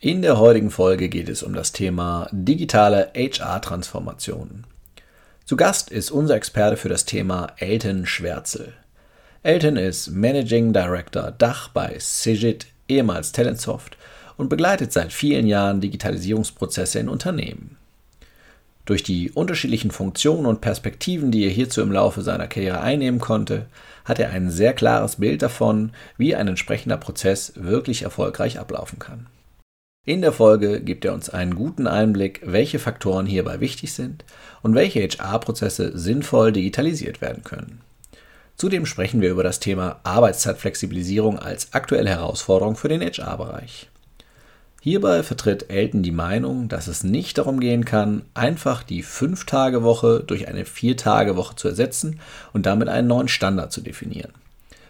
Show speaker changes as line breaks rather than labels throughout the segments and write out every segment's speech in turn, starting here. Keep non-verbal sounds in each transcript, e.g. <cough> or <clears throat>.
In der heutigen Folge geht es um das Thema digitale HR-Transformation. Zu Gast ist unser Experte für das Thema Elton Schwärzel. Elton ist Managing Director Dach bei Cegit, ehemals Talentsoft, und begleitet seit vielen Jahren Digitalisierungsprozesse in Unternehmen. Durch die unterschiedlichen Funktionen und Perspektiven, die er hierzu im Laufe seiner Karriere einnehmen konnte, hat er ein sehr klares Bild davon, wie ein entsprechender Prozess wirklich erfolgreich ablaufen kann. In der Folge gibt er uns einen guten Einblick, welche Faktoren hierbei wichtig sind und welche HR-Prozesse sinnvoll digitalisiert werden können. Zudem sprechen wir über das Thema Arbeitszeitflexibilisierung als aktuelle Herausforderung für den HR-Bereich. Hierbei vertritt Elton die Meinung, dass es nicht darum gehen kann, einfach die 5-Tage-Woche durch eine 4-Tage-Woche zu ersetzen und damit einen neuen Standard zu definieren.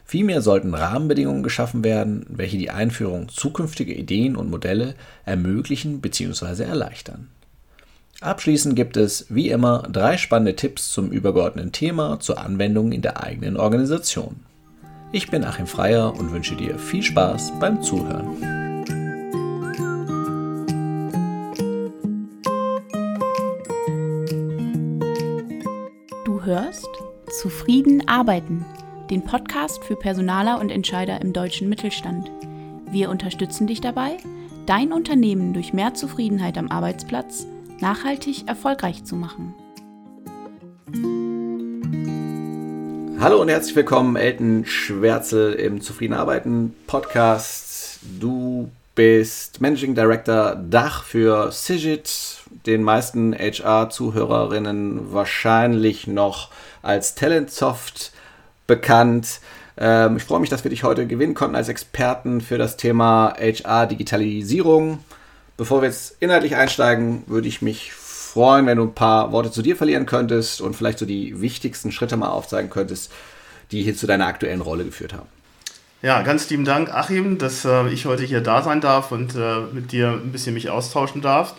Vielmehr sollten Rahmenbedingungen geschaffen werden, welche die Einführung zukünftiger Ideen und Modelle ermöglichen bzw. erleichtern. Abschließend gibt es, wie immer, drei spannende Tipps zum übergeordneten Thema zur Anwendung in der eigenen Organisation. Ich bin Achim Freier und wünsche dir viel Spaß beim Zuhören.
Du hörst Zufrieden arbeiten den Podcast für Personaler und Entscheider im deutschen Mittelstand. Wir unterstützen dich dabei, dein Unternehmen durch mehr Zufriedenheit am Arbeitsplatz nachhaltig erfolgreich zu machen.
Hallo und herzlich willkommen, Elton Schwärzel im Zufrieden Arbeiten Podcast. Du bist Managing Director Dach für Sigit, den meisten HR-Zuhörerinnen wahrscheinlich noch als Talentsoft bekannt. Ähm, ich freue mich, dass wir dich heute gewinnen konnten als Experten für das Thema HR-Digitalisierung. Bevor wir jetzt inhaltlich einsteigen, würde ich mich freuen, wenn du ein paar Worte zu dir verlieren könntest und vielleicht so die wichtigsten Schritte mal aufzeigen könntest, die hier zu deiner aktuellen Rolle geführt haben.
Ja, ganz lieben Dank, Achim, dass äh, ich heute hier da sein darf und äh, mit dir ein bisschen mich austauschen darf.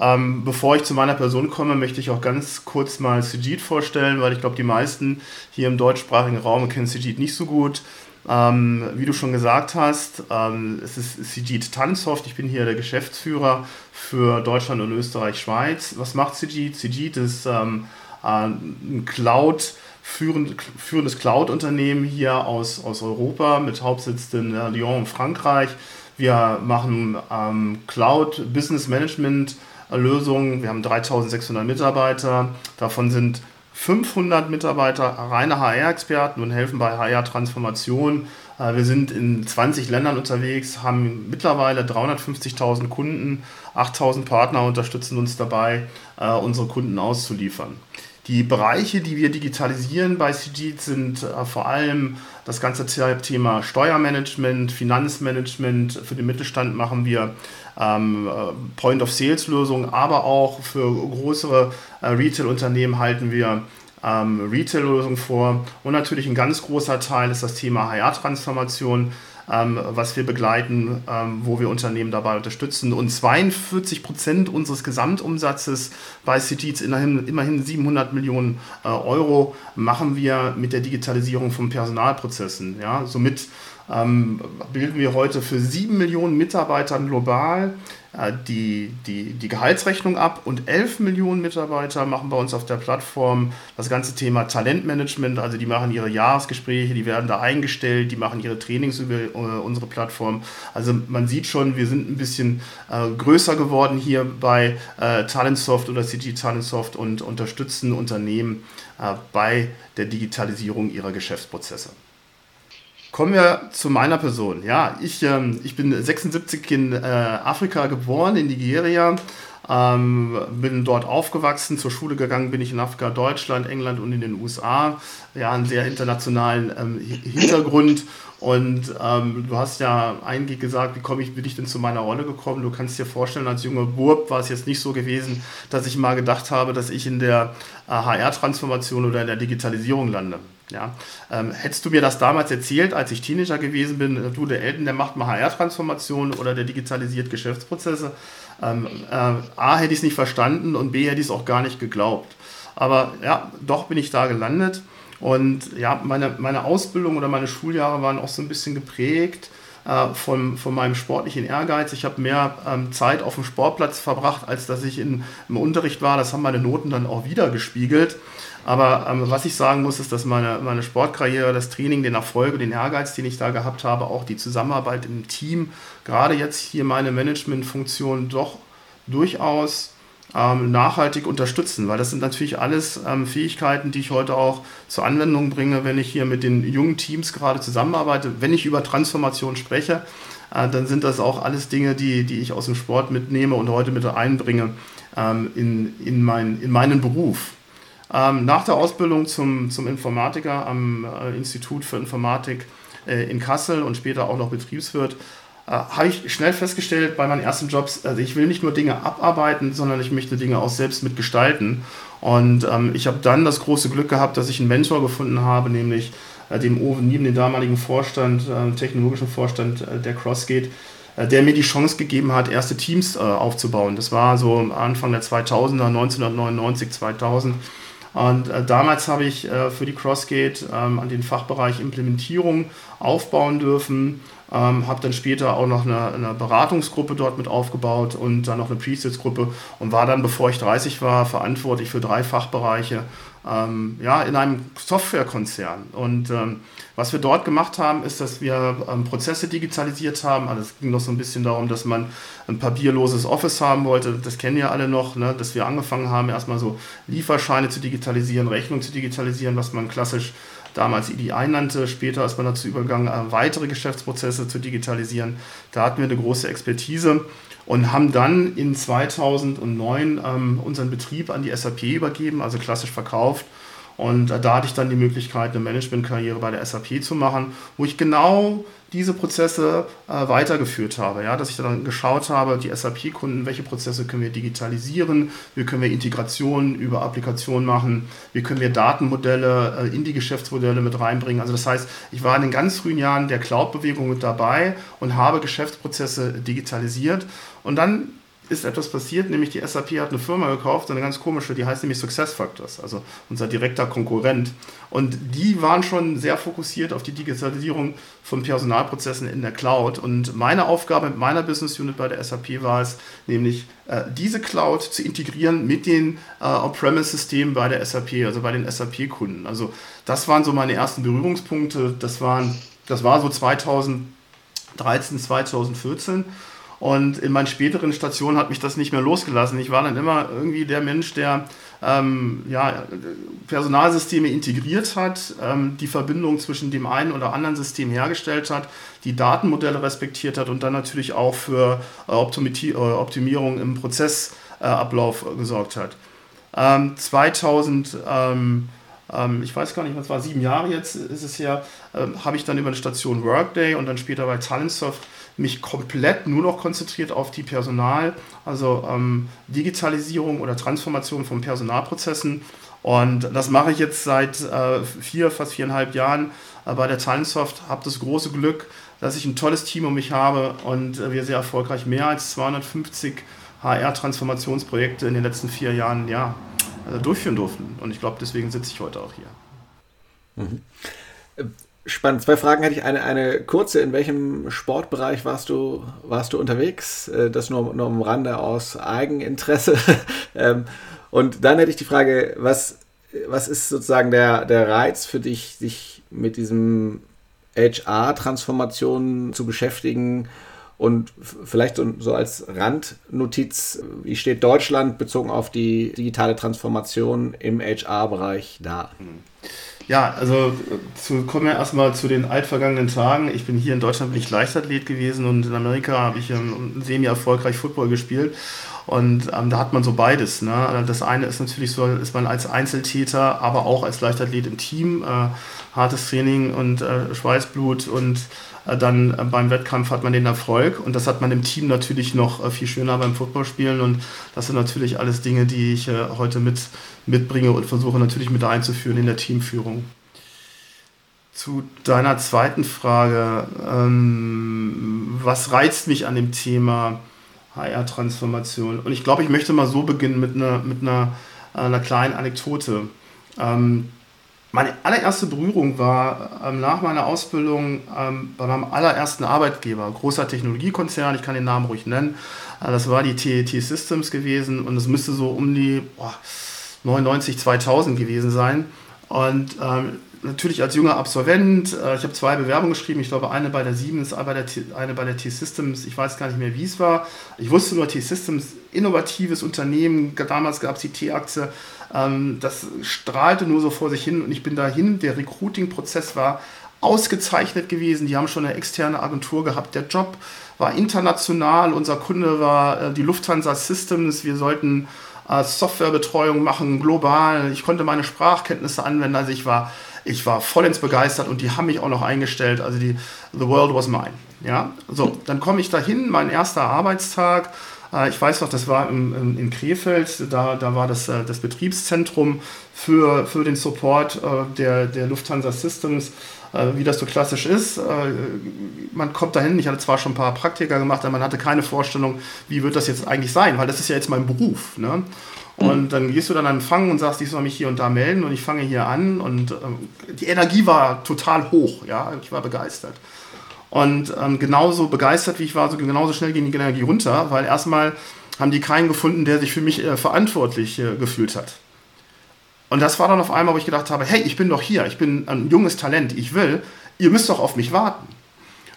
Ähm, bevor ich zu meiner Person komme, möchte ich auch ganz kurz mal Sijit vorstellen, weil ich glaube, die meisten hier im deutschsprachigen Raum kennen Sijit nicht so gut. Ähm, wie du schon gesagt hast, ähm, es ist Sijit Tansoft. Ich bin hier der Geschäftsführer für Deutschland und Österreich, Schweiz. Was macht Sijit? Sijit ist ähm, ein Cloud- führendes Cloud-Unternehmen hier aus, aus Europa mit Hauptsitz in äh, Lyon, Frankreich. Wir machen ähm, Cloud Business Management Lösungen. Wir haben 3600 Mitarbeiter. Davon sind 500 Mitarbeiter reine HR-Experten und helfen bei HR-Transformation. Äh, wir sind in 20 Ländern unterwegs, haben mittlerweile 350.000 Kunden, 8.000 Partner unterstützen uns dabei, äh, unsere Kunden auszuliefern. Die Bereiche, die wir digitalisieren bei CG, sind äh, vor allem das ganze Thema Steuermanagement, Finanzmanagement. Für den Mittelstand machen wir ähm, äh, Point-of-Sales-Lösungen, aber auch für größere äh, Retail-Unternehmen halten wir ähm, Retail-Lösungen vor. Und natürlich ein ganz großer Teil ist das Thema HR-Transformation ähm, was wir begleiten, ähm, wo wir Unternehmen dabei unterstützen. Und 42 Prozent unseres Gesamtumsatzes bei CITIS, immerhin, immerhin 700 Millionen äh, Euro, machen wir mit der Digitalisierung von Personalprozessen. Ja? Somit ähm, bilden wir heute für 7 Millionen Mitarbeiter global äh, die, die, die Gehaltsrechnung ab und 11 Millionen Mitarbeiter machen bei uns auf der Plattform das ganze Thema Talentmanagement. Also die machen ihre Jahresgespräche, die werden da eingestellt, die machen ihre Trainings über äh, unsere Plattform. Also man sieht schon, wir sind ein bisschen äh, größer geworden hier bei äh, Talentsoft oder CG Talentsoft und unterstützen Unternehmen äh, bei der Digitalisierung ihrer Geschäftsprozesse. Kommen wir zu meiner Person. Ja, ich, ähm, ich bin 76 in äh, Afrika geboren, in Nigeria. Ähm, bin dort aufgewachsen, zur Schule gegangen bin ich in Afrika, Deutschland, England und in den USA. Ja, einen sehr internationalen ähm, Hintergrund. Und ähm, du hast ja eingehend gesagt, wie komme ich, bin ich denn zu meiner Rolle gekommen? Du kannst dir vorstellen, als junger Burb war es jetzt nicht so gewesen, dass ich mal gedacht habe, dass ich in der äh, HR-Transformation oder in der Digitalisierung lande. Ja, ähm, hättest du mir das damals erzählt, als ich Teenager gewesen bin, äh, du, der Elton, der macht mal HR-Transformation oder der digitalisiert Geschäftsprozesse, ähm, äh, A, hätte ich es nicht verstanden und B, hätte ich es auch gar nicht geglaubt. Aber ja, doch bin ich da gelandet und ja, meine, meine Ausbildung oder meine Schuljahre waren auch so ein bisschen geprägt äh, von, von meinem sportlichen Ehrgeiz. Ich habe mehr ähm, Zeit auf dem Sportplatz verbracht, als dass ich in, im Unterricht war. Das haben meine Noten dann auch wieder gespiegelt. Aber ähm, was ich sagen muss, ist, dass meine, meine Sportkarriere, das Training, den Erfolg, den Ehrgeiz, den ich da gehabt habe, auch die Zusammenarbeit im Team, gerade jetzt hier meine Managementfunktion doch durchaus ähm, nachhaltig unterstützen, weil das sind natürlich alles ähm, Fähigkeiten, die ich heute auch zur Anwendung bringe, wenn ich hier mit den jungen Teams gerade zusammenarbeite. Wenn ich über Transformation spreche, äh, dann sind das auch alles Dinge, die, die ich aus dem Sport mitnehme und heute mit einbringe ähm, in, in, mein, in meinen Beruf. Ähm, nach der Ausbildung zum, zum Informatiker am äh, Institut für Informatik äh, in Kassel und später auch noch Betriebswirt, äh, habe ich schnell festgestellt bei meinen ersten Jobs, also ich will nicht nur Dinge abarbeiten, sondern ich möchte Dinge auch selbst mitgestalten. Und ähm, ich habe dann das große Glück gehabt, dass ich einen Mentor gefunden habe, nämlich äh, dem Owen Nieben, den damaligen Vorstand, äh, technologischen Vorstand äh, der Crossgate, der mir die Chance gegeben hat, erste Teams aufzubauen. Das war so Anfang der 2000er, 1999, 2000. Und äh, damals habe ich äh, für die Crossgate ähm, an den Fachbereich Implementierung aufbauen dürfen. Ähm, habe dann später auch noch eine, eine, Beratungsgruppe dort mit aufgebaut und dann noch eine Presets-Gruppe und war dann, bevor ich 30 war, verantwortlich für drei Fachbereiche ähm, ja, in einem Softwarekonzern. Und ähm, was wir dort gemacht haben, ist, dass wir ähm, Prozesse digitalisiert haben. Also es ging noch so ein bisschen darum, dass man ein papierloses Office haben wollte. Das kennen ja alle noch, ne? dass wir angefangen haben, erstmal so Lieferscheine zu digitalisieren, Rechnungen zu digitalisieren, was man klassisch damals EDI nannte. Später ist man dazu übergegangen, äh, weitere Geschäftsprozesse zu digitalisieren. Da hatten wir eine große Expertise und haben dann in 2009 ähm, unseren Betrieb an die SAP übergeben, also klassisch verkauft. Und äh, da hatte ich dann die Möglichkeit, eine Managementkarriere bei der SAP zu machen, wo ich genau diese Prozesse äh, weitergeführt habe. Ja? Dass ich dann geschaut habe, die SAP-Kunden, welche Prozesse können wir digitalisieren, wie können wir Integrationen über Applikationen machen, wie können wir Datenmodelle äh, in die Geschäftsmodelle mit reinbringen. Also das heißt, ich war in den ganz frühen Jahren der Cloud-Bewegung mit dabei und habe Geschäftsprozesse digitalisiert und dann ist etwas passiert, nämlich die SAP hat eine Firma gekauft, eine ganz komische, die heißt nämlich SuccessFactors, also unser direkter Konkurrent. Und die waren schon sehr fokussiert auf die Digitalisierung von Personalprozessen in der Cloud. Und meine Aufgabe mit meiner Business Unit bei der SAP war es, nämlich äh, diese Cloud zu integrieren mit den äh, On-Premise-Systemen bei der SAP, also bei den SAP-Kunden. Also das waren so meine ersten Berührungspunkte. Das, waren, das war so 2013, 2014. Und in meinen späteren Stationen hat mich das nicht mehr losgelassen. Ich war dann immer irgendwie der Mensch, der ähm, ja, Personalsysteme integriert hat, ähm, die Verbindung zwischen dem einen oder anderen System hergestellt hat, die Datenmodelle respektiert hat und dann natürlich auch für äh, äh Optimierung im Prozessablauf äh, gesorgt hat. Ähm, 2000 ähm, ähm, ich weiß gar nicht, was war, sieben Jahre jetzt ist es her, ähm, habe ich dann über eine Station Workday und dann später bei Talentsoft mich komplett nur noch konzentriert auf die Personal, also ähm, Digitalisierung oder Transformation von Personalprozessen. Und das mache ich jetzt seit äh, vier, fast viereinhalb Jahren äh, bei der Talentsoft. Habe das große Glück, dass ich ein tolles Team um mich habe und äh, wir sehr erfolgreich mehr als 250 HR-Transformationsprojekte in den letzten vier Jahren ja, äh, durchführen durften. Und ich glaube, deswegen sitze ich heute auch hier.
Mhm. Spannend. Zwei Fragen hätte ich. Eine, eine kurze. In welchem Sportbereich warst du, warst du unterwegs? Äh, das nur, nur am Rande aus Eigeninteresse. <laughs> Ähm, und dann hätte ich die Frage, was, was ist sozusagen der, der Reiz für dich, sich mit diesem HR-Transformation zu beschäftigen? Und vielleicht so, so als Randnotiz, wie steht Deutschland bezogen auf die digitale Transformation im HR-Bereich da? Mhm.
Ja, also zu, kommen wir erstmal zu den altvergangenen Tagen. Ich bin hier in Deutschland bin ich Leichtathlet gewesen und in Amerika habe ich ähm, semi-erfolgreich Football gespielt. Und ähm, da hat man so beides. Ne? Das eine ist natürlich so, ist man als Einzeltäter, aber auch als Leichtathlet im Team. Äh, hartes Training und äh, Schweißblut und äh, dann äh, beim Wettkampf hat man den Erfolg und das hat man im Team natürlich noch äh, viel schöner beim Footballspielen und das sind natürlich alles Dinge, die ich heute mit, mitbringe und versuche natürlich mit einzuführen in der Teamführung. Zu deiner zweiten Frage, ähm, was reizt mich an dem Thema HR-Transformation? Und ich glaube, ich möchte mal so beginnen mit einer, mit einer, einer kleinen Anekdote. Ähm, meine allererste Berührung war ähm, nach meiner Ausbildung ähm, bei meinem allerersten Arbeitgeber, großer Technologiekonzern, ich kann den Namen ruhig nennen. Äh, das war die TET Systems gewesen und es müsste so um die boah, 99, 2000 gewesen sein. Und ähm, natürlich als junger Absolvent, äh, ich habe zwei Bewerbungen geschrieben, ich glaube eine bei der Siemens, eine bei der, T, eine bei der T-Systems, ich weiß gar nicht mehr, wie es war. Ich wusste nur, T-Systems, innovatives Unternehmen, damals gab es die T-Aktie, ähm, das strahlte nur so vor sich hin und ich bin dahin, der Recruiting-Prozess war ausgezeichnet gewesen, die haben schon eine externe Agentur gehabt, der Job war international, unser Kunde war äh, die Lufthansa Systems, wir sollten äh, Softwarebetreuung machen, global, ich konnte meine Sprachkenntnisse anwenden, also ich war ich war vollends begeistert und die haben mich auch noch eingestellt. Also die The World was mine. Ja, so, dann komme ich dahin, mein erster Arbeitstag. Äh, ich weiß noch, das war in, in, Krefeld, da, da war das, äh, das Betriebszentrum für, für den Support äh, der, der Lufthansa Systems wie das so klassisch ist. Man kommt dahin, ich hatte zwar schon ein paar Praktika gemacht, aber man hatte keine Vorstellung, wie wird das jetzt eigentlich sein, weil das ist ja jetzt mein Beruf. Ne? Und dann gehst du dann an Empfang und sagst, ich soll mich hier und da melden und ich fange hier an und ähm, die Energie war total hoch, ja, ich war begeistert. Und ähm, genauso begeistert wie ich war, so genauso schnell ging die Energie runter, weil erstmal haben die keinen gefunden, der sich für mich äh, verantwortlich äh, gefühlt hat. Und das war dann auf einmal, wo ich gedacht habe, hey, ich bin doch hier, ich bin ein junges Talent, ich will, ihr müsst doch auf mich warten.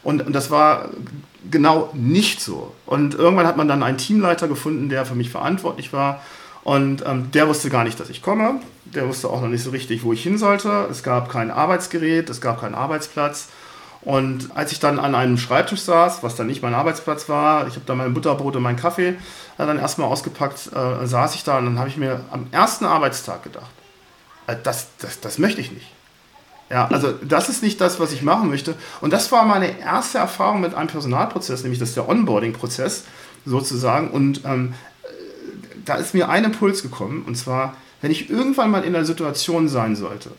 Und, und das war genau nicht so. Und irgendwann hat man dann einen Teamleiter gefunden, der für mich verantwortlich war und ähm, der wusste gar nicht, dass ich komme. Der wusste auch noch nicht so richtig, wo ich hin sollte. Es gab kein Arbeitsgerät, es gab keinen Arbeitsplatz. Und als ich dann an einem Schreibtisch saß, was dann nicht mein Arbeitsplatz war, ich habe da mein Butterbrot und meinen Kaffee äh, dann erstmal ausgepackt, äh, saß ich da und dann habe ich mir am ersten Arbeitstag gedacht, äh, das, das, das möchte ich nicht. Ja, also das ist nicht das, was ich machen möchte. Und das war meine erste Erfahrung mit einem Personalprozess, nämlich das ist der Onboarding-Prozess sozusagen. Und ähm, da ist mir ein Impuls gekommen, und zwar, wenn ich irgendwann mal in einer Situation sein sollte,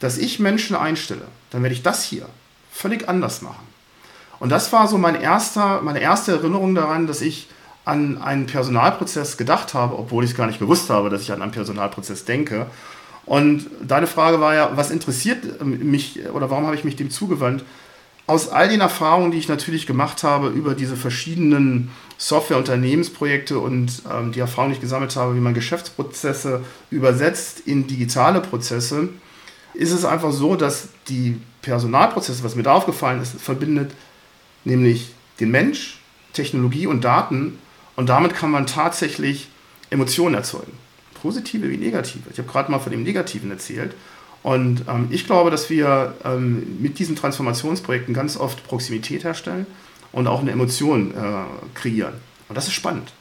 dass ich Menschen einstelle, dann werde ich das hier völlig anders machen. Und das war so mein erster, meine erste Erinnerung daran, dass ich an einen Personalprozess gedacht habe, obwohl ich es gar nicht gewusst habe, dass ich an einen Personalprozess denke. Und deine Frage war ja, was interessiert mich oder warum habe ich mich dem zugewandt? Aus all den Erfahrungen, die ich natürlich gemacht habe über diese verschiedenen Software-Unternehmensprojekte und ähm, die Erfahrung, die ich gesammelt habe, wie man Geschäftsprozesse übersetzt in digitale Prozesse, ist es einfach so, dass die Personalprozesse, was mir da aufgefallen ist, verbindet nämlich den Mensch, Technologie und Daten und damit kann man tatsächlich Emotionen erzeugen. Positive wie negative. Ich habe gerade mal von dem Negativen erzählt. Und ähm, ich glaube, dass wir ähm, mit diesen Transformationsprojekten ganz oft Proximität herstellen und auch eine Emotion äh, kreieren. Und das ist spannend.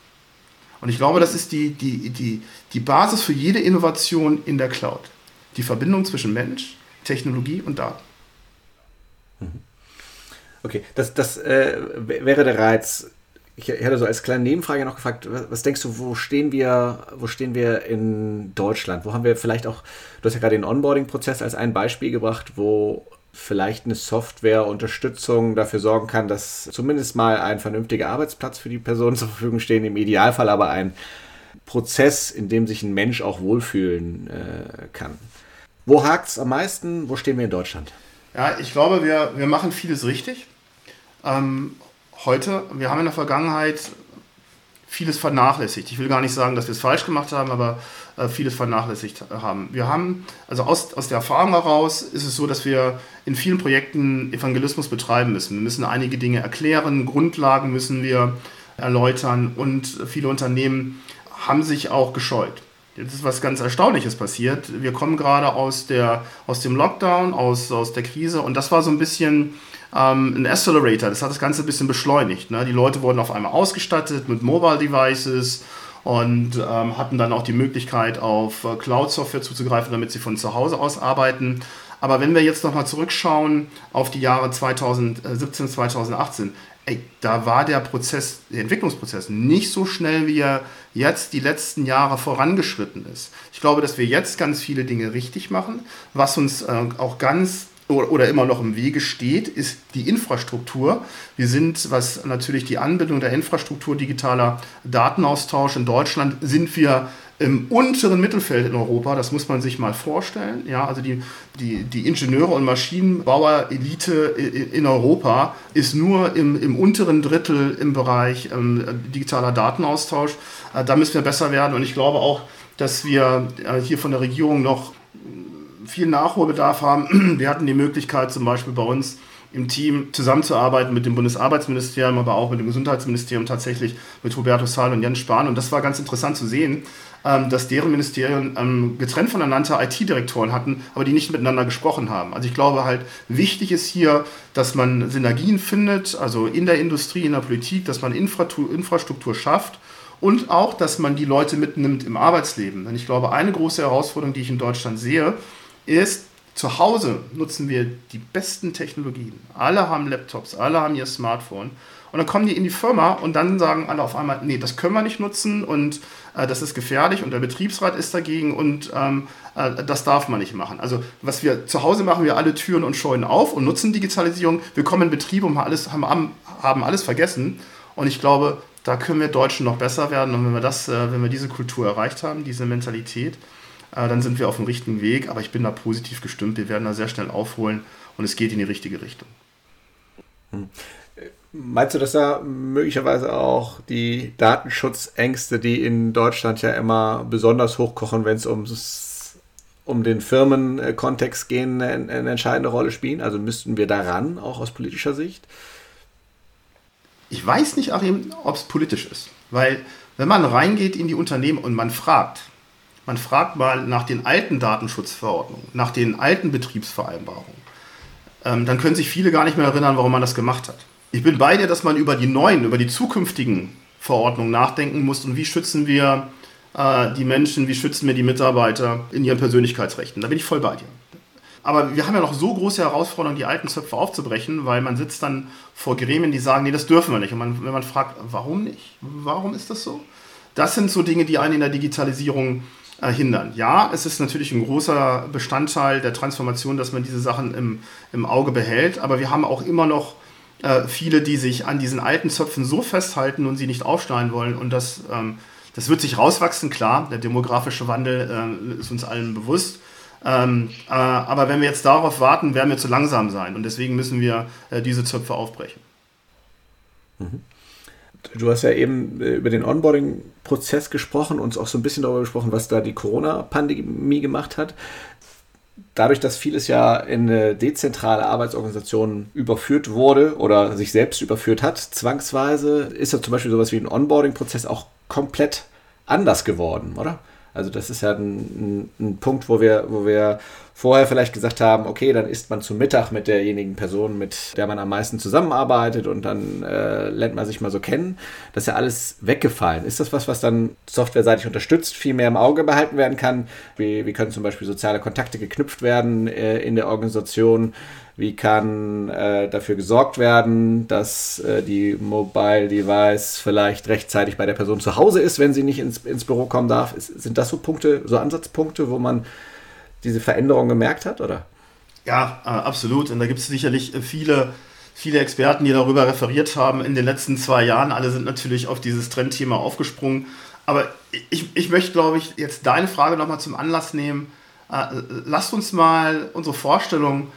Und ich glaube, das ist die, die, die, die Basis für jede Innovation in der Cloud. Die Verbindung zwischen Mensch, Technologie und Daten.
Mhm. Okay, das, das äh, wäre der Reiz. Ich hätte so als kleine Nebenfrage noch gefragt, was denkst du, wo stehen wir, wo stehen wir in Deutschland? Wo haben wir vielleicht auch, du hast ja gerade den Onboarding-Prozess als ein Beispiel gebracht, wo vielleicht eine Softwareunterstützung dafür sorgen kann, dass zumindest mal ein vernünftiger Arbeitsplatz für die Personen zur Verfügung steht, im Idealfall aber ein Prozess, in dem sich ein Mensch auch wohlfühlen äh, kann. Wo hakt es am meisten? Wo stehen wir in Deutschland?
Ja, ich glaube, wir, wir machen vieles richtig. Ähm, heute, wir haben in der Vergangenheit vieles vernachlässigt. Ich will gar nicht sagen, dass wir es falsch gemacht haben, aber äh, vieles vernachlässigt haben. Wir haben, also aus, aus der Erfahrung heraus ist es so, dass wir in vielen Projekten Evangelismus betreiben müssen. Wir müssen einige Dinge erklären, Grundlagen müssen wir erläutern und viele Unternehmen haben sich auch gescheut. Jetzt ist was ganz Erstaunliches passiert. Wir kommen gerade aus, der, aus dem Lockdown, aus, aus der Krise und das war so ein bisschen ähm, ein Accelerator. Das hat das Ganze ein bisschen beschleunigt. Ne? Die Leute wurden auf einmal ausgestattet mit Mobile Devices und ähm, hatten dann auch die Möglichkeit, auf äh, Cloud-Software zuzugreifen, damit sie von zu Hause aus arbeiten. Aber wenn wir jetzt nochmal zurückschauen auf die Jahre 2017, 2018, ey, da war der Prozess, der Entwicklungsprozess nicht so schnell, wie er jetzt die letzten Jahre vorangeschritten ist. Ich glaube, dass wir jetzt ganz viele Dinge richtig machen, was uns äh, auch ganz oder immer noch im Wege steht, ist die Infrastruktur. Wir sind, was natürlich die Anbindung der Infrastruktur digitaler Datenaustausch in Deutschland, sind wir im unteren Mittelfeld in Europa, das muss man sich mal vorstellen. Ja, also die, die, die Ingenieure und Maschinenbauer-Elite in Europa ist nur im, im unteren Drittel im Bereich ähm, digitaler Datenaustausch. Äh, da müssen wir besser werden und ich glaube auch, dass wir äh, hier von der Regierung noch viel Nachholbedarf haben. <clears throat> Wir hatten die Möglichkeit zum Beispiel bei uns im Team zusammenzuarbeiten mit dem Bundesarbeitsministerium, aber auch mit dem Gesundheitsministerium tatsächlich mit Hubertus Saal und Jens Spahn. Und das war ganz interessant zu sehen, ähm, dass deren Ministerien ähm, getrennt voneinander IT-Direktoren hatten, aber die nicht miteinander gesprochen haben. Also ich glaube halt, wichtig ist hier, dass man Synergien findet, also in der Industrie, in der Politik, dass man Infrastruktur schafft und auch, dass man die Leute mitnimmt im Arbeitsleben. Denn ich glaube, eine große Herausforderung, die ich in Deutschland sehe, ist, zu Hause nutzen wir die besten Technologien. Alle haben Laptops, alle haben ihr Smartphone. Und dann kommen die in die Firma und dann sagen alle auf einmal, nee, das können wir nicht nutzen und äh, das ist gefährlich und der Betriebsrat ist dagegen und ähm, äh, das darf man nicht machen. Also was wir zu Hause machen, wir alle Türen und Scheunen auf und nutzen Digitalisierung. Wir kommen in Betrieb und alles, haben, haben alles vergessen. Und ich glaube, da können wir Deutschen noch besser werden. Und wenn wir, das, äh, wenn wir diese Kultur erreicht haben, diese Mentalität, äh, dann sind wir auf dem richtigen Weg. Aber ich bin da positiv gestimmt. Wir werden da sehr schnell aufholen und es geht in die richtige Richtung.
Hm. Meinst du, dass da möglicherweise auch die Datenschutzängste, die in Deutschland ja immer besonders hochkochen, wenn es um den Firmenkontext gehen, eine, eine entscheidende Rolle spielen? Also müssten wir daran, auch aus politischer Sicht?
Ich weiß nicht, Achim, ob es politisch ist. Weil wenn man reingeht in die Unternehmen und man fragt, man fragt mal nach den alten Datenschutzverordnungen, nach den alten Betriebsvereinbarungen, ähm, dann können sich viele gar nicht mehr erinnern, warum man das gemacht hat. Ich bin bei dir, dass man über die neuen, über die zukünftigen Verordnungen nachdenken muss und wie schützen wir äh, die Menschen, wie schützen wir die Mitarbeiter in ihren Persönlichkeitsrechten. Da bin ich voll bei dir. Aber wir haben ja noch so große Herausforderungen, die alten Zöpfe aufzubrechen, weil man sitzt dann vor Gremien, die sagen, nee, das dürfen wir nicht. Und man, wenn man fragt, warum nicht? Warum ist das so? Das sind so Dinge, die einen in der Digitalisierung äh, hindern. Ja, es ist natürlich ein großer Bestandteil der Transformation, dass man diese Sachen im, im Auge behält, aber wir haben auch immer noch äh, viele, die sich an diesen alten Zöpfen so festhalten und sie nicht aufschneiden wollen und das, ähm, das wird sich rauswachsen, klar, der demografische Wandel äh, ist uns allen bewusst. Ähm, äh, aber wenn wir jetzt darauf warten, werden wir zu langsam sein und deswegen müssen wir äh, diese Zöpfe aufbrechen.
Mhm. Du hast ja eben äh, über den Onboarding-Prozess gesprochen, und auch so ein bisschen darüber gesprochen, was da die Corona-Pandemie gemacht hat. Dadurch, dass vieles ja in eine dezentrale Arbeitsorganisation überführt wurde oder sich selbst überführt hat, zwangsweise, ist ja zum Beispiel sowas wie ein Onboarding-Prozess auch komplett anders geworden, oder? Also das ist ja ein, ein, ein, Punkt, wo wir, wo wir vorher vielleicht gesagt haben, okay, dann isst man zu Mittag mit derjenigen Person, mit der man am meisten zusammenarbeitet und dann äh, lernt man sich mal so kennen. Das ist ja alles weggefallen. Ist das was, was dann softwareseitig unterstützt, viel mehr im Auge behalten werden kann? Wie, wie können zum Beispiel soziale Kontakte geknüpft werden äh, in der Organisation? Wie kann äh, dafür gesorgt werden, dass äh, die Mobile Device vielleicht rechtzeitig bei der Person zu Hause ist, wenn sie nicht ins, ins Büro kommen darf? Ist, sind das so Punkte, so Ansatzpunkte, wo man diese Veränderung gemerkt hat, oder?
Ja, äh, absolut. Und da gibt es sicherlich äh, viele, viele Experten, die darüber referiert haben in den letzten zwei Jahren. Alle sind natürlich auf dieses Trendthema aufgesprungen. Aber ich, ich möchte, glaube ich, jetzt deine Frage nochmal zum Anlass nehmen. Äh, lasst uns mal unsere Vorstellung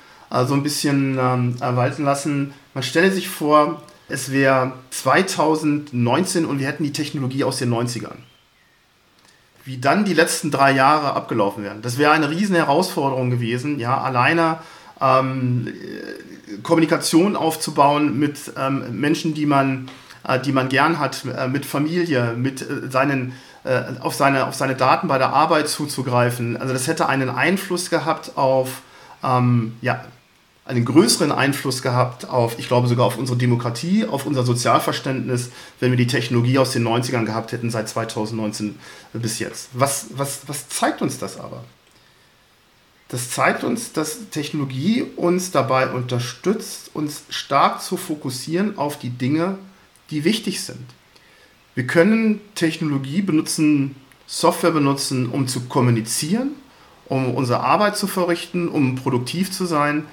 so ein bisschen ähm, walten lassen. Man stelle sich vor, es wäre 2019 und wir hätten die Technologie aus den 90ern wie dann die letzten drei Jahre abgelaufen wären. Das wäre eine riesen Herausforderung gewesen, ja, alleine ähm, Kommunikation aufzubauen mit ähm, Menschen, die man, äh, die man gern hat, äh, mit Familie, mit äh, seinen, äh, auf, seine, auf seine Daten bei der Arbeit zuzugreifen. Also das hätte einen Einfluss gehabt auf ähm, ja, einen größeren Einfluss gehabt auf, ich glaube sogar auf unsere Demokratie, auf unser Sozialverständnis, wenn wir die Technologie aus den 90ern gehabt hätten, seit 2019 bis jetzt. Was, was, was zeigt uns das aber? Das zeigt uns, dass Technologie uns dabei unterstützt, uns stark zu fokussieren auf die Dinge, die wichtig sind. Wir können Technologie benutzen, Software benutzen, um zu kommunizieren, um unsere Arbeit zu verrichten, um produktiv zu sein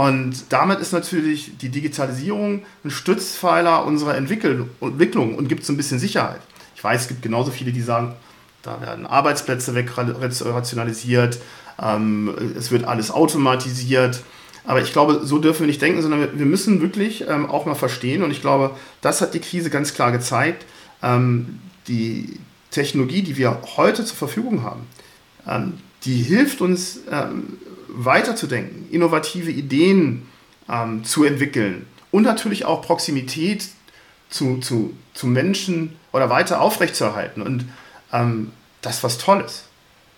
und damit ist natürlich die Digitalisierung ein Stützpfeiler unserer Entwicklung und gibt so ein bisschen Sicherheit. Ich weiß, es gibt genauso viele, die sagen, Da werden Arbeitsplätze wegrationalisiert, ähm, es wird alles automatisiert. Aber ich glaube, so dürfen wir nicht denken, sondern wir müssen wirklich ähm, auch mal verstehen. Und ich glaube, das hat die Krise ganz klar gezeigt. Ähm, die Technologie, die wir heute zur Verfügung haben, ähm, die hilft uns ähm, weiterzudenken, innovative Ideen ähm, zu entwickeln und natürlich auch Proximität zu, zu, zu Menschen oder weiter aufrechtzuerhalten. Und ähm, das ist was Tolles.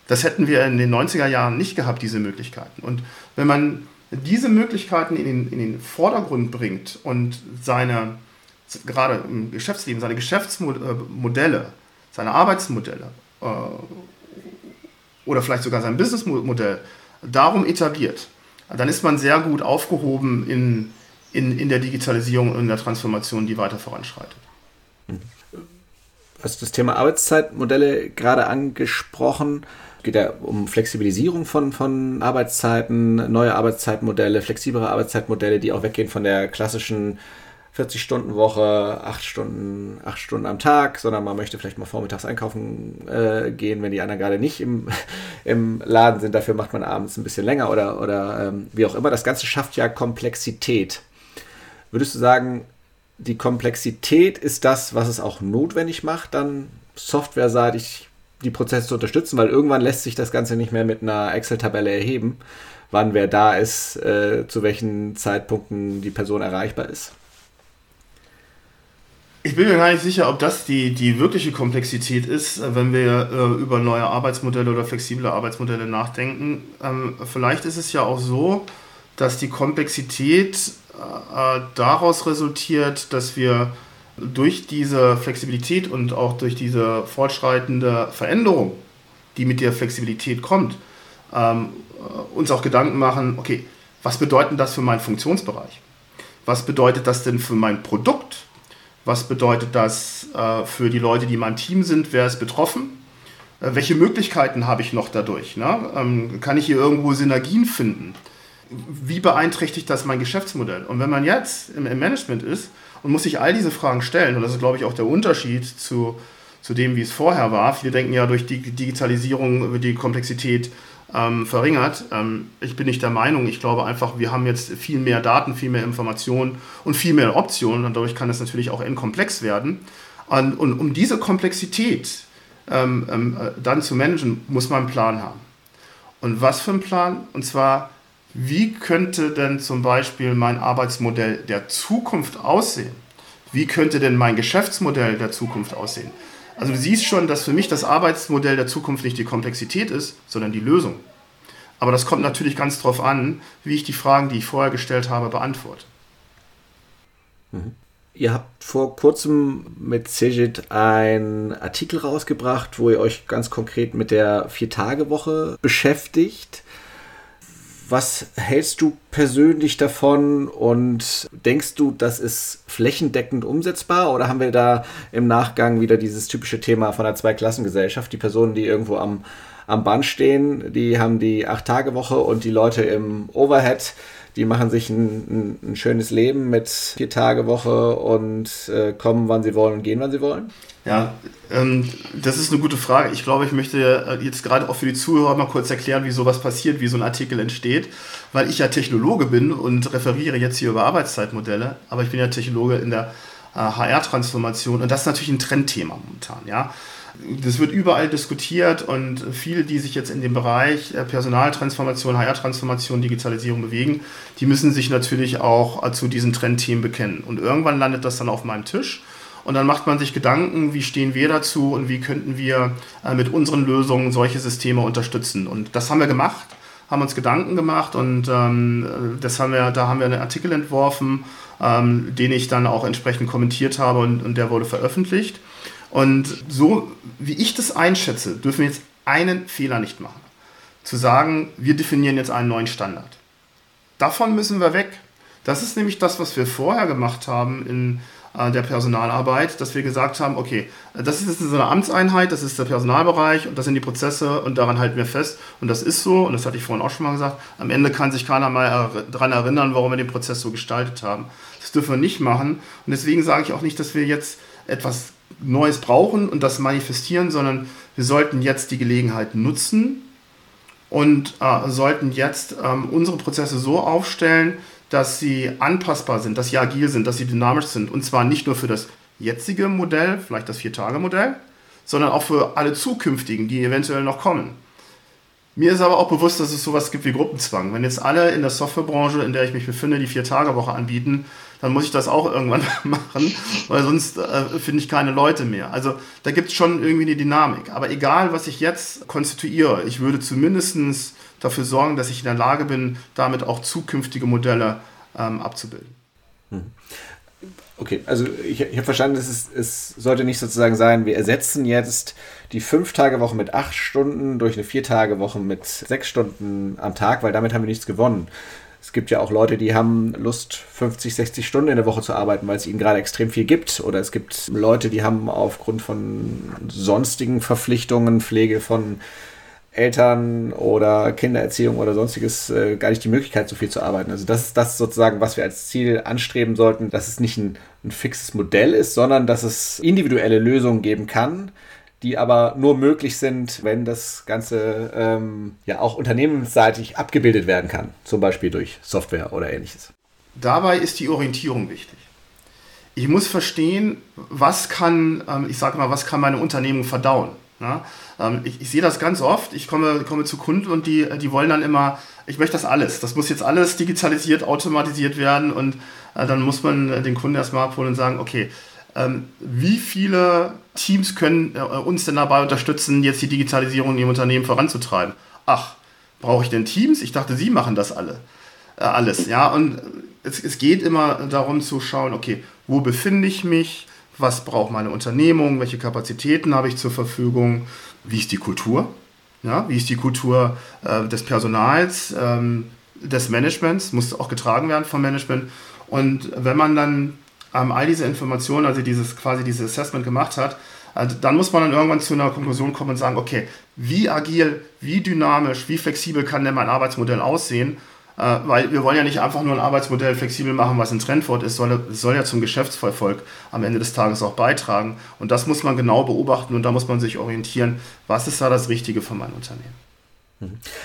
Das hätten wir in den 90er Jahren nicht gehabt, diese Möglichkeiten. Und wenn man diese Möglichkeiten in den, in den Vordergrund bringt und seine, gerade im Geschäftsleben, seine Geschäftsmodelle, seine Arbeitsmodelle äh, oder vielleicht sogar sein Businessmodell darum etabliert, dann ist man sehr gut aufgehoben in, in, in der Digitalisierung und in der Transformation, die weiter voranschreitet.
Du hast das Thema Arbeitszeitmodelle gerade angesprochen. Es geht ja um Flexibilisierung von, von Arbeitszeiten, neue Arbeitszeitmodelle, flexiblere Arbeitszeitmodelle, die auch weggehen von der klassischen 40-Stunden-Woche, 8 Stunden, 8 Stunden am Tag, sondern man möchte vielleicht mal vormittags einkaufen äh, gehen, wenn die anderen gerade nicht im, <laughs> im Laden sind. Dafür macht man abends ein bisschen länger oder, oder ähm, wie auch immer. Das Ganze schafft ja Komplexität. Würdest du sagen, die Komplexität ist das, was es auch notwendig macht, dann softwareseitig die Prozesse zu unterstützen, weil irgendwann lässt sich das Ganze nicht mehr mit einer Excel-Tabelle erheben, wann wer da ist, äh, zu welchen Zeitpunkten die Person erreichbar ist.
Ich bin mir gar nicht sicher, ob das die, die wirkliche Komplexität ist, äh, wenn wir äh, über neue Arbeitsmodelle oder flexible Arbeitsmodelle nachdenken. Ähm, vielleicht ist es ja auch so, dass die Komplexität äh, daraus resultiert, dass wir durch diese Flexibilität und auch durch diese fortschreitende Veränderung, die mit der Flexibilität kommt, ähm, äh, uns auch Gedanken machen, okay, was bedeutet das für meinen Funktionsbereich? Was bedeutet das denn für mein Produkt? Was bedeutet das äh, für die Leute, die in meinem Team sind? Wer ist betroffen? Äh, welche Möglichkeiten habe ich noch dadurch? Ne? Ähm, kann ich hier irgendwo Synergien finden? Wie beeinträchtigt das mein Geschäftsmodell? Und wenn man jetzt im, im Management ist und muss sich all diese Fragen stellen, und das ist, glaube ich, auch der Unterschied zu, zu dem, wie es vorher war. Viele denken ja, durch die Digitalisierung wird die Komplexität ähm, verringert. Ähm, ich bin nicht der Meinung, ich glaube einfach, wir haben jetzt viel mehr Daten, viel mehr Informationen und viel mehr Optionen und dadurch kann es natürlich auch komplex werden. Und, und um diese Komplexität ähm, ähm, äh, dann zu managen, muss man einen Plan haben. Und was für ein Plan? Und zwar, wie könnte denn zum Beispiel mein Arbeitsmodell der Zukunft aussehen? Wie könnte denn mein Geschäftsmodell der Zukunft aussehen? Also du siehst schon, dass für mich das Arbeitsmodell der Zukunft nicht die Komplexität ist, sondern die Lösung. Aber das kommt natürlich ganz darauf an, wie ich die Fragen, die ich vorher gestellt habe, beantworte.
Mhm. Ihr habt vor kurzem mit Cegit einen Artikel rausgebracht, wo ihr euch ganz konkret mit der Vier-Tage-Woche beschäftigt. Was hältst du persönlich davon und denkst du, das ist flächendeckend umsetzbar oder haben wir da im Nachgang wieder dieses typische Thema von der Zweiklassengesellschaft? Die Personen, die irgendwo am, am Band stehen, die haben die Acht-Tage-Woche und die Leute im Overhead, die machen sich ein, ein, ein schönes Leben mit Vier-Tage-Woche und äh, kommen, wann sie wollen und gehen, wann sie wollen?
Ja, ähm, das ist eine gute Frage. Ich glaube, ich möchte äh, jetzt gerade auch für die Zuhörer mal kurz erklären, wie sowas passiert, wie so ein Artikel entsteht, weil ich ja Technologe bin und referiere jetzt hier über Arbeitszeitmodelle, aber ich bin ja Technologe in der äh, HR-Transformation und das ist natürlich ein Trendthema momentan, ja. Das wird überall diskutiert und viele, die sich jetzt in dem Bereich äh, Personaltransformation, HR-Transformation, Digitalisierung bewegen, die müssen sich natürlich auch äh, zu diesen Trendthemen bekennen. Und irgendwann landet das dann auf meinem Tisch und dann macht man sich Gedanken, wie stehen wir dazu und wie könnten wir äh, mit unseren Lösungen solche Systeme unterstützen. Und das haben wir gemacht, haben uns Gedanken gemacht und ähm, das haben wir, da haben wir einen Artikel entworfen, ähm, den ich dann auch entsprechend kommentiert habe und, und der wurde veröffentlicht. Und so wie ich das einschätze, dürfen wir jetzt einen Fehler nicht machen. Zu sagen, wir definieren jetzt einen neuen Standard. Davon müssen wir weg. Das ist nämlich das, was wir vorher gemacht haben in äh, der Personalarbeit, dass wir gesagt haben, okay, das ist jetzt so eine Amtseinheit, das ist der Personalbereich und das sind die Prozesse und daran halten wir fest. Und das ist so, und das hatte ich vorhin auch schon mal gesagt, am Ende kann sich keiner mal daran erinnern, warum wir den Prozess so gestaltet haben. Das dürfen wir nicht machen. Und deswegen sage ich auch nicht, dass wir jetzt etwas Neues brauchen und das manifestieren, sondern wir sollten jetzt die Gelegenheit nutzen und äh, sollten jetzt ähm, unsere Prozesse so aufstellen, dass sie anpassbar sind, dass sie agil sind, dass sie dynamisch sind. Und zwar nicht nur für das jetzige Modell, vielleicht das Vier-Tage-Modell, sondern auch für alle zukünftigen, die eventuell noch kommen. Mir ist aber auch bewusst, dass es sowas gibt wie Gruppenzwang. Wenn jetzt alle in der Softwarebranche, in der ich mich befinde, die Vier-Tage-Woche anbieten, dann muss ich das auch irgendwann <laughs> machen, weil sonst äh, finde ich keine Leute mehr. Also da gibt es schon irgendwie eine Dynamik. Aber egal, was ich jetzt konstituiere, ich würde zumindest dafür sorgen, dass ich in der Lage bin, damit auch zukünftige Modelle ähm, abzubilden. Hm.
Okay, also ich, ich habe verstanden, es, ist, es sollte nicht sozusagen sein, wir ersetzen jetzt die Fünf-Tage-Woche mit acht Stunden durch eine Vier-Tage-Woche mit sechs Stunden am Tag, weil damit haben wir nichts gewonnen. Es gibt ja auch Leute, die haben Lust, 50, 60 Stunden in der Woche zu arbeiten, weil es ihnen gerade extrem viel gibt. Oder es gibt Leute, die haben aufgrund von sonstigen Verpflichtungen, Pflege von Eltern oder Kindererziehung oder sonstiges äh, gar nicht die Möglichkeit, so viel zu arbeiten. Also das ist das sozusagen, was wir als Ziel anstreben sollten, dass es nicht ein, ein fixes Modell ist, sondern dass es individuelle Lösungen geben kann, die aber nur möglich sind, wenn das Ganze ähm, ja auch unternehmensseitig abgebildet werden kann, zum Beispiel durch Software oder ähnliches.
Dabei ist die Orientierung wichtig. Ich muss verstehen, was kann, ähm, ich sage mal, was kann meine Unternehmung verdauen. Ne? Ähm, ich, ich, sehe das ganz oft. Ich komme, komme zu Kunden und die, die wollen dann immer, ich möchte das alles. Das muss jetzt alles digitalisiert, automatisiert werden und äh, dann muss man den Kunden erstmal abholen und sagen, okay, wie viele Teams können äh, uns denn dabei unterstützen, jetzt die Digitalisierung ihrem Unternehmen voranzutreiben? Ach, brauche ich denn Teams? Ich dachte, Sie machen das alle. Äh, alles, ja. Und es, es geht immer darum zu schauen, okay, wo befinde ich mich? was braucht meine Unternehmung, welche Kapazitäten habe ich zur Verfügung, wie ist die Kultur, ja, wie ist die Kultur äh, des Personals, ähm, des Managements, muss auch getragen werden vom Management. Und wenn man dann ähm, all diese Informationen, also dieses quasi dieses Assessment gemacht hat, äh, dann muss man dann irgendwann zu einer Konklusion kommen und sagen, okay, wie agil, wie dynamisch, wie flexibel kann denn mein Arbeitsmodell aussehen? Äh, weil wir wollen ja nicht einfach nur ein Arbeitsmodell flexibel machen, was ein Trendwort ist, soll, soll ja zum Geschäftserfolg am Ende des Tages auch beitragen. Und das muss man genau beobachten und da muss man sich orientieren, was ist da das Richtige für mein Unternehmen.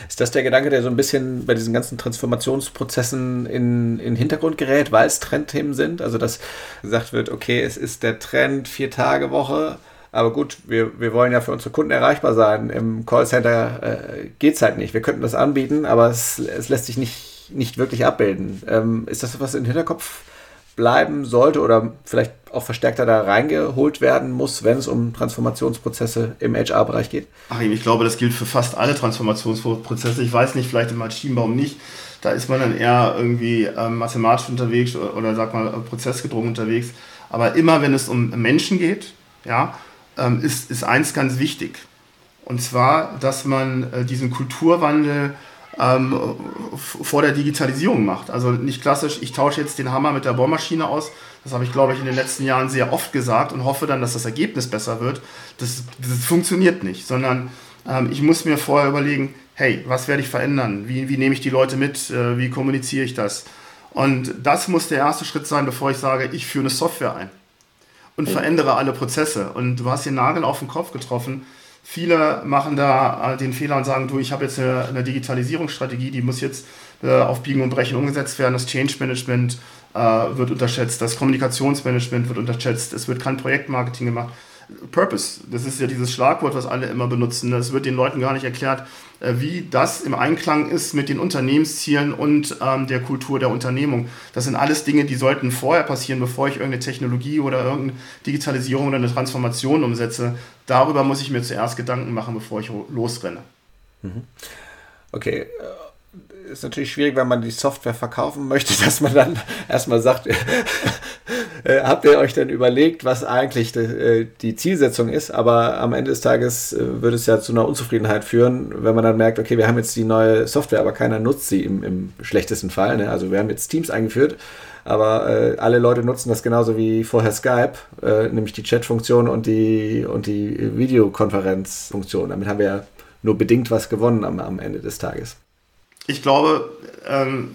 Ist das der Gedanke, der so ein bisschen bei diesen ganzen Transformationsprozessen in, in Hintergrund gerät, weil es Trendthemen sind? Also, dass gesagt wird, okay, es ist der Trend, vier Tage Woche, aber gut, wir, wir wollen ja für unsere Kunden erreichbar sein. Im Callcenter äh, geht es halt nicht. Wir könnten das anbieten, aber es, es lässt sich nicht, nicht wirklich abbilden. Ähm, ist das was im Hinterkopf bleiben sollte oder vielleicht auch verstärkter da reingeholt werden muss, wenn es um Transformationsprozesse im HR-Bereich geht?
Ach, ich glaube, das gilt für fast alle Transformationsprozesse. Ich weiß nicht, vielleicht im Maschinenbaum nicht. Da ist man dann eher irgendwie ähm, mathematisch unterwegs oder, oder sag mal prozessgedrungen unterwegs. Aber immer, wenn es um Menschen geht, ja, ähm, ist, ist eins ganz wichtig. Und zwar, dass man äh, diesen Kulturwandel ähm, vor der Digitalisierung macht. Also nicht klassisch, ich tausche jetzt den Hammer mit der Bohrmaschine aus. Das habe ich, glaube ich, in den letzten Jahren sehr oft gesagt und hoffe dann, dass das Ergebnis besser wird. Das, das funktioniert nicht, sondern ähm, ich muss mir vorher überlegen, hey, was werde ich verändern? Wie, wie nehme ich die Leute mit? Äh, wie kommuniziere ich das? Und das muss der erste Schritt sein, bevor ich sage, ich führe eine Software ein und verändere alle Prozesse. Und du hast den Nagel auf den Kopf getroffen. Viele machen da äh, den Fehler und sagen, du, ich habe jetzt eine, eine, Digitalisierungsstrategie, die muss jetzt äh, auf Biegen und Brechen umgesetzt werden. Das Change Management äh, wird unterschätzt, das Kommunikationsmanagement wird unterschätzt, es wird kein Projektmarketing gemacht. Purpose, das ist ja dieses Schlagwort, was alle immer benutzen. Es wird den Leuten gar nicht erklärt, äh, wie das im Einklang ist mit den Unternehmenszielen und ähm, der Kultur der Unternehmung. Das sind alles Dinge, die sollten vorher passieren, bevor ich irgendeine Technologie oder irgendeine Digitalisierung oder eine Transformation umsetze. Darüber muss ich mir zuerst Gedanken machen, bevor ich losrenne.
Mhm. Okay, ist natürlich schwierig, wenn man die Software verkaufen möchte, <laughs> dass man dann erstmal sagt, <laughs> äh, habt ihr euch denn überlegt, was eigentlich die, äh, die, Zielsetzung ist? Aber am Ende des Tages äh, würde es ja zu einer Unzufriedenheit führen, wenn man dann merkt, okay, wir haben jetzt die neue Software, aber keiner nutzt sie im, im schlechtesten Fall. Ne? Also wir haben jetzt Teams eingeführt, aber äh, alle Leute nutzen das genauso wie vorher Skype, äh, nämlich die Chat-Funktion und die, und die Videokonferenzfunktion. Damit haben wir ja nur bedingt was gewonnen am, am Ende des Tages
ich glaube, ähm,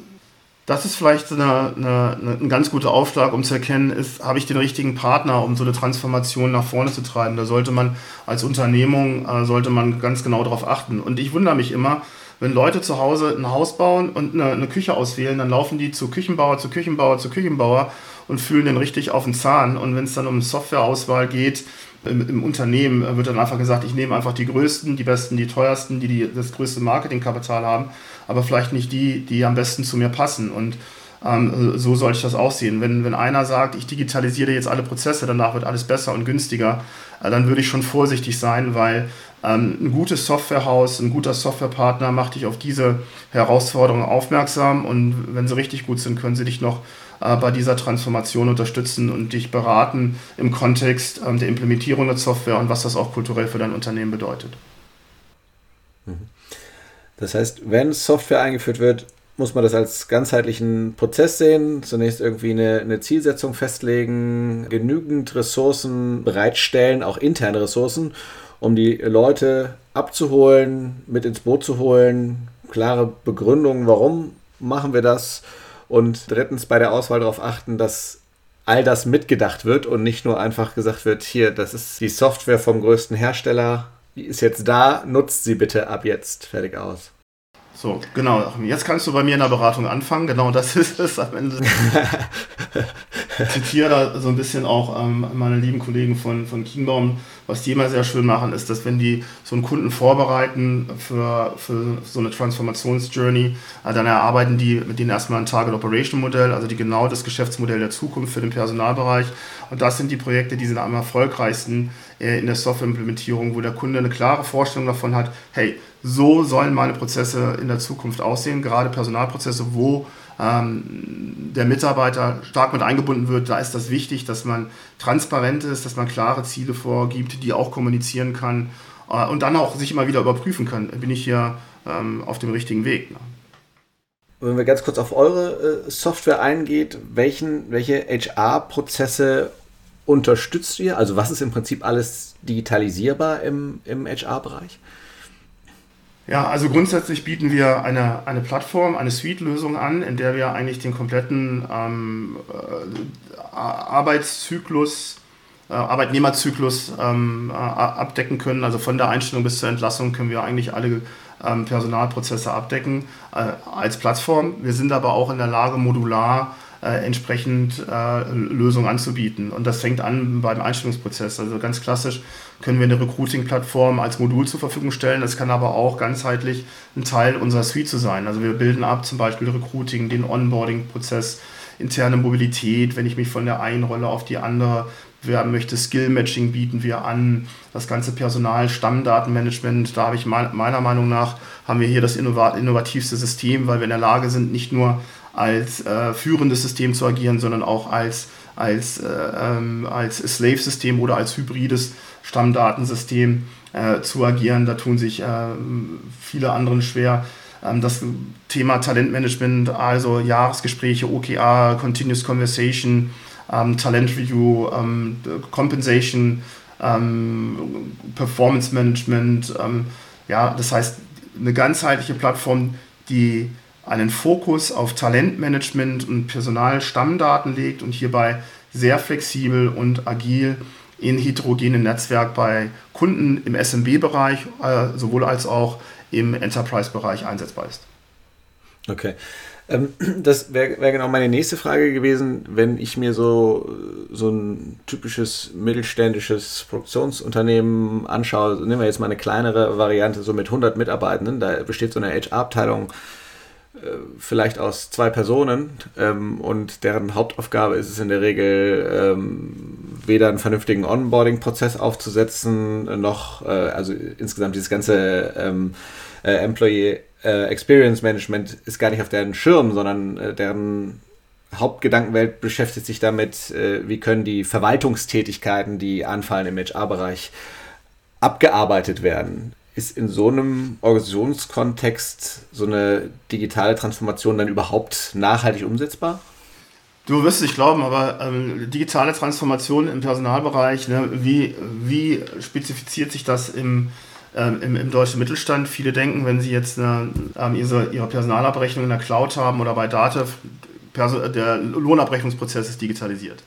das ist vielleicht eine, eine, ein ganz guter Aufschlag, um zu erkennen, ist, habe ich den richtigen Partner, um so eine Transformation nach vorne zu treiben. Da sollte man als Unternehmung, äh, sollte man ganz genau darauf achten. Und ich wundere mich immer, wenn Leute zu Hause ein Haus bauen und eine, eine Küche auswählen, dann laufen die zu Küchenbauer, zu Küchenbauer, zu Küchenbauer und fühlen den richtig auf den Zahn. Und wenn es dann um Softwareauswahl geht, im, im, Unternehmen wird dann einfach gesagt, ich nehme einfach die größten, die besten, die teuersten, die, die das größte Marketingkapital haben, aber vielleicht nicht die, die am besten zu mir passen. Und ähm, so soll ich das auch sehen. Wenn, wenn einer sagt, ich digitalisiere jetzt alle Prozesse, danach wird alles besser und günstiger, äh, dann würde ich schon vorsichtig sein, weil ähm, ein gutes Softwarehaus, ein guter Softwarepartner macht dich auf diese Herausforderungen aufmerksam und wenn sie richtig gut sind, können sie dich noch äh, bei dieser Transformation unterstützen und dich beraten im Kontext ähm, der Implementierung der Software und was das auch kulturell für dein Unternehmen bedeutet.
Mhm. Das heißt, wenn Software eingeführt wird, muss man das als ganzheitlichen Prozess sehen. Zunächst irgendwie eine, eine, Zielsetzung festlegen, genügend Ressourcen bereitstellen, auch interne Ressourcen, um die Leute abzuholen, mit ins Boot zu holen, klare Begründungen, warum machen wir das und drittens bei der Auswahl darauf achten, dass all das mitgedacht wird und nicht nur einfach gesagt wird, hier, das ist die Software vom größten Hersteller, die ist jetzt da, nutzt sie bitte ab jetzt, fertig aus.
So, genau. Jetzt kannst du bei mir in der Beratung anfangen. Genau das <laughs> ist es am Ende. <laughs> ich zitiere da so ein bisschen auch ähm, meine lieben Kollegen von, von Kienbaum. Was die immer sehr schön machen, ist, dass wenn die so einen Kunden vorbereiten für, für so eine Transformationsjourney, äh, dann erarbeiten die mit denen erstmal ein Target Operation Modell, also die genau das Geschäftsmodell der Zukunft für den Personalbereich. Und das sind die Projekte, die sind am erfolgreichsten äh, in der Softwareimplementierung, wo der Kunde eine klare Vorstellung davon hat, hey, so sollen meine Prozesse in der Zukunft aussehen, gerade Personalprozesse, wo ähm, der Mitarbeiter stark mit eingebunden wird. Da ist das wichtig, dass man transparent ist, dass man klare Ziele vorgibt, die auch kommunizieren kann äh, und dann auch sich immer wieder überprüfen kann, bin ich hier ähm, auf dem richtigen Weg. Ne?
Wenn wir ganz kurz auf eure äh, Software eingeht, welchen, welche HR-Prozesse unterstützt ihr? Also was ist im Prinzip alles digitalisierbar im, im HR-Bereich?
Ja, also grundsätzlich bieten wir eine, eine Plattform, eine Suite-Lösung an, in der wir eigentlich den kompletten ähm, äh, Arbeitszyklus, äh, Arbeitnehmerzyklus ähm, äh, abdecken können. Also von der Einstellung bis zur Entlassung können wir eigentlich alle ähm, Personalprozesse abdecken äh, als Plattform. Wir sind aber auch in der Lage, modular äh, entsprechend äh, Lösungen anzubieten. Und das fängt an beim Einstellungsprozess. Also ganz klassisch können wir eine Recruiting-Plattform als Modul zur Verfügung stellen. Das kann aber auch ganzheitlich ein Teil unserer Suite zu sein. Also wir bilden ab zum Beispiel Recruiting, den Onboarding-Prozess, interne Mobilität, wenn ich mich von der einen Rolle auf die andere bewerben möchte. Skill-Matching bieten wir an, das ganze Personal, Stammdatenmanagement. Da habe ich meiner Meinung nach, haben wir hier das innovativste System, weil wir in der Lage sind, nicht nur als äh, führendes System zu agieren, sondern auch als, als, äh, ähm, als Slave-System oder als hybrides Stammdatensystem äh, zu agieren. Da tun sich äh, viele anderen schwer. Ähm, das Thema Talentmanagement, also Jahresgespräche, OKR, Continuous Conversation, ähm, Talent Review, ähm, Compensation, ähm, Performance Management. Ähm, ja, das heißt, eine ganzheitliche Plattform, die einen Fokus auf Talentmanagement und Personalstammdaten legt und hierbei sehr flexibel und agil in heterogenen Netzwerk bei Kunden im SMB-Bereich äh, sowohl als auch im Enterprise-Bereich einsetzbar ist.
Okay. Ähm, das wäre wär genau meine nächste Frage gewesen, wenn ich mir so, so ein typisches mittelständisches Produktionsunternehmen anschaue. Nehmen wir jetzt mal eine kleinere Variante, so mit 100 Mitarbeitenden. Da besteht so eine HR-Abteilung vielleicht aus zwei Personen ähm, und deren Hauptaufgabe ist es in der Regel ähm, weder einen vernünftigen Onboarding-Prozess aufzusetzen, noch, äh, also insgesamt dieses ganze ähm, äh, Employee äh, Experience Management ist gar nicht auf deren Schirm, sondern äh, deren Hauptgedankenwelt beschäftigt sich damit, äh, wie können die Verwaltungstätigkeiten, die anfallen im HR-Bereich, abgearbeitet werden. Ist in so einem Organisationskontext so eine digitale Transformation dann überhaupt nachhaltig umsetzbar?
Du wirst es nicht glauben, aber ähm, digitale Transformation im Personalbereich, ne, wie, wie spezifiziert sich das im, ähm, im, im, deutschen Mittelstand. Viele denken, wenn sie jetzt eine, ähm, ihre, ihre Personalabrechnung in der Cloud haben oder bei Datev, der Lohnabrechnungsprozess ist digitalisiert.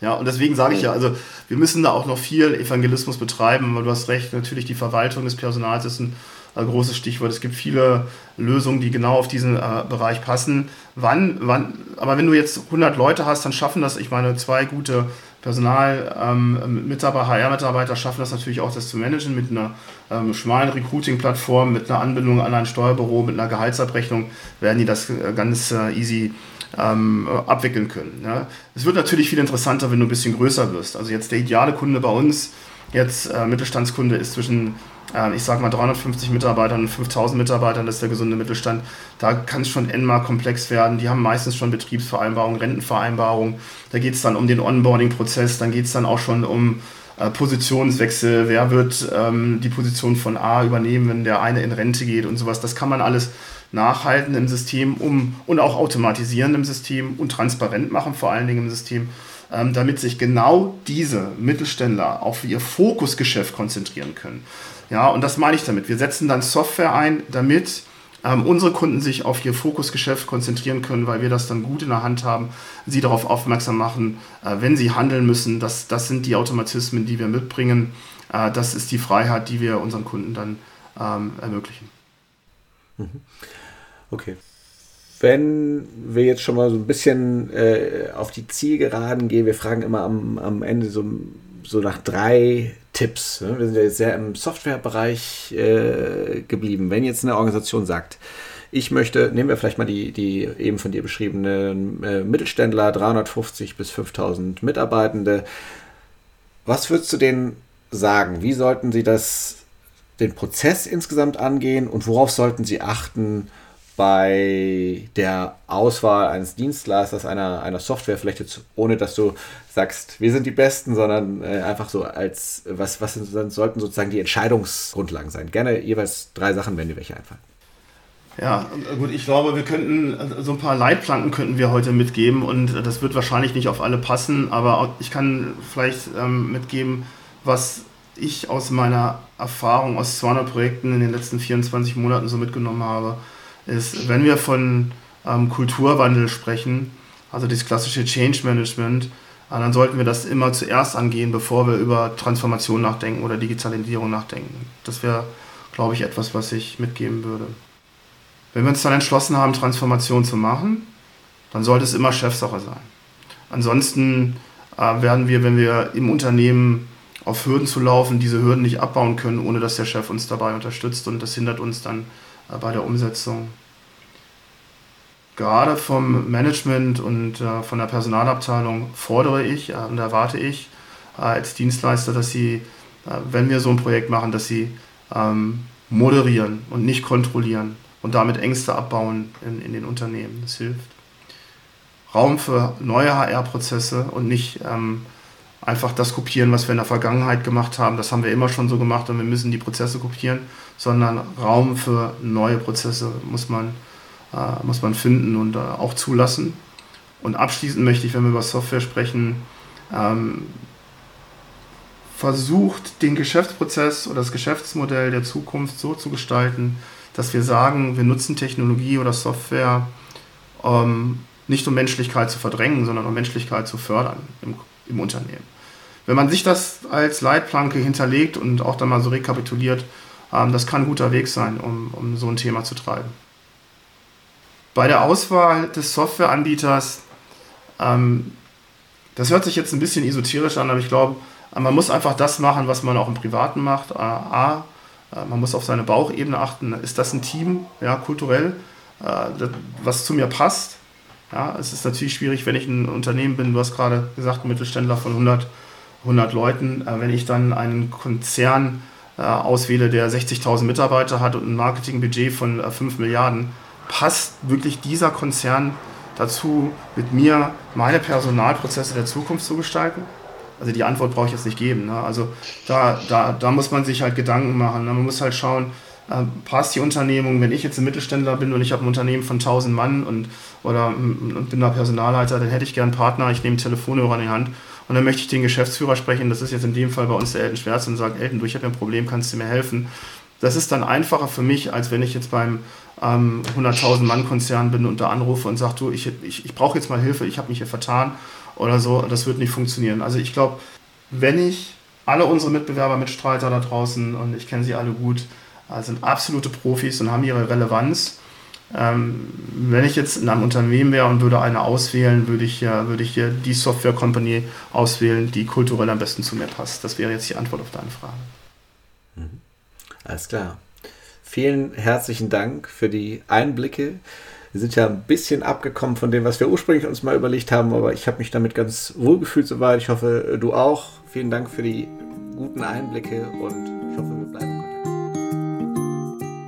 Ja, und deswegen sage ich ja, also wir müssen da auch noch viel Evangelismus betreiben, weil du hast recht, natürlich die Verwaltung des Personals ist ein äh, großes Stichwort. Es gibt viele Lösungen, die genau auf diesen äh, Bereich passen. Wann, wann, aber wenn du jetzt 100 Leute hast, dann schaffen das, ich meine, zwei gute Personalmitarbeiter, ähm, HR-Mitarbeiter schaffen das natürlich auch, das zu managen mit einer ähm, schmalen Recruiting-Plattform, mit einer Anbindung an ein Steuerbüro, mit einer Gehaltsabrechnung, werden die das äh, ganz äh, easy ähm, abwickeln können. Ja. Es wird natürlich viel interessanter, wenn du ein bisschen größer wirst. Also jetzt der ideale Kunde bei uns, jetzt äh, Mittelstandskunde, ist zwischen, äh, ich sage mal, 350 Mitarbeitern und 5000 Mitarbeitern, das ist der gesunde Mittelstand. Da kann es schon mal komplex werden. Die haben meistens schon Betriebsvereinbarungen, Rentenvereinbarungen. Da geht es dann um den Onboarding-Prozess, dann geht es dann auch schon um äh, Positionswechsel, wer wird ähm, die Position von A übernehmen, wenn der eine in Rente geht und sowas. Das kann man alles nachhalten im System um, und auch automatisieren im System und transparent machen, vor allen Dingen im System, ähm, damit sich genau diese Mittelständler auf ihr Fokusgeschäft konzentrieren können. Ja, und das meine ich damit. Wir setzen dann Software ein, damit ähm, unsere Kunden sich auf ihr Fokusgeschäft konzentrieren können, weil wir das dann gut in der Hand haben, sie darauf aufmerksam machen, äh, wenn sie handeln müssen. Das, das sind die Automatismen, die wir mitbringen. Äh, das ist die Freiheit, die wir unseren Kunden dann ähm, ermöglichen.
Mhm. Okay. Wenn wir jetzt schon mal so ein bisschen äh, auf die Zielgeraden gehen, wir fragen immer am, am Ende so, so nach drei Tipps. Ne? Wir sind ja jetzt sehr im Softwarebereich äh, geblieben. Wenn jetzt eine Organisation sagt, ich möchte, nehmen wir vielleicht mal die, die eben von dir beschriebenen äh, Mittelständler, 350 bis 5000 Mitarbeitende. Was würdest du denen sagen? Wie sollten sie das, den Prozess insgesamt angehen und worauf sollten sie achten, bei der Auswahl eines Dienstleisters, einer, einer Software, vielleicht jetzt ohne, dass du sagst, wir sind die Besten, sondern äh, einfach so als, was, was sind, sollten sozusagen die Entscheidungsgrundlagen sein? Gerne jeweils drei Sachen, wenn dir welche einfallen.
Ja, gut, ich glaube, wir könnten, so ein paar Leitplanken könnten wir heute mitgeben und das wird wahrscheinlich nicht auf alle passen, aber ich kann vielleicht ähm, mitgeben, was ich aus meiner Erfahrung aus 200 Projekten in den letzten 24 Monaten so mitgenommen habe ist, wenn wir von ähm, Kulturwandel sprechen, also das klassische Change Management, äh, dann sollten wir das immer zuerst angehen, bevor wir über Transformation nachdenken oder Digitalisierung nachdenken. Das wäre, glaube ich, etwas, was ich mitgeben würde. Wenn wir uns dann entschlossen haben, Transformation zu machen, dann sollte es immer Chefsache sein. Ansonsten äh, werden wir, wenn wir im Unternehmen auf Hürden zu laufen, diese Hürden nicht abbauen können, ohne dass der Chef uns dabei unterstützt und das hindert uns dann äh, bei der Umsetzung. Gerade vom Management und äh, von der Personalabteilung fordere ich äh, und erwarte ich als Dienstleister, dass sie, wenn wir so ein Projekt machen, dass sie ähm, moderieren und nicht kontrollieren und damit Ängste abbauen in, in den Unternehmen. Das hilft. Raum für neue HR-Prozesse und nicht ähm, einfach das kopieren, was wir in der Vergangenheit gemacht haben. Das haben wir immer schon so gemacht und wir müssen die Prozesse kopieren, sondern Raum für neue Prozesse muss man, äh, muss man finden und äh, auch zulassen. Und abschließend möchte ich, wenn wir über Software sprechen, ähm, versucht, den Geschäftsprozess oder das Geschäftsmodell der Zukunft so zu gestalten, dass wir sagen, wir nutzen Technologie oder Software ähm, nicht um Menschlichkeit zu verdrängen, sondern um Menschlichkeit zu fördern im, im Unternehmen. Wenn man sich das als Leitplanke hinterlegt und auch dann mal so rekapituliert, ähm, das kann ein guter Weg sein, um, um so ein Thema zu treiben. Bei der Auswahl des Softwareanbieters, ähm, das hört sich jetzt ein bisschen esoterisch an, aber ich glaube, man muss einfach das machen, was man auch im Privaten macht. Äh, A, äh, man muss auf seine Bauchebene achten. Ist das ein Team, ja, kulturell, äh, was zu mir passt? Ja, es ist natürlich schwierig, wenn ich ein Unternehmen bin, du hast gerade gesagt, ein Mittelständler von 100, 100 Leuten, wenn ich dann einen Konzern äh, auswähle, der 60.000 Mitarbeiter hat und ein Marketingbudget von äh, 5 Milliarden, passt wirklich dieser Konzern dazu, mit mir meine Personalprozesse der Zukunft zu gestalten? Also die Antwort brauche ich jetzt nicht geben. Ne? Also da, da, da muss man sich halt Gedanken machen. Ne? Man muss halt schauen, äh, passt die Unternehmung, wenn ich jetzt ein Mittelständler bin und ich habe ein Unternehmen von 1000 Mann und, oder, und bin da Personalleiter, dann hätte ich gern einen Partner, ich nehme einen Telefonhörer in die Hand Und dann möchte ich den Geschäftsführer sprechen, das ist jetzt in dem Fall bei uns der Elton Schwerz und sagen, Elton, du, ich habe ein Problem, kannst du mir helfen? Das ist dann einfacher für mich, als wenn ich jetzt beim ähm, 100.000 Mann Konzern bin und da anrufe und sage, du, ich, ich, ich brauche jetzt mal Hilfe, ich habe mich hier vertan oder so. Das wird nicht funktionieren. Also ich glaube, wenn ich alle unsere Mitbewerber, Mitstreiter da draußen, und ich kenne sie alle gut, äh, sind absolute Profis und haben ihre Relevanz. Ähm, wenn ich jetzt in einem Unternehmen wäre und würde eine auswählen, würde ich ja, würde ich ja die Software Company auswählen, die kulturell am besten zu mir passt. Das wäre jetzt die Antwort auf deine Frage.
Mhm. Alles klar. Vielen herzlichen Dank für die Einblicke. Wir sind ja ein bisschen abgekommen von dem, was wir ursprünglich uns mal überlegt haben, aber ich habe mich damit ganz wohl gefühlt soweit. Ich hoffe, du auch. Vielen Dank für die guten Einblicke und ich hoffe, wir bleiben.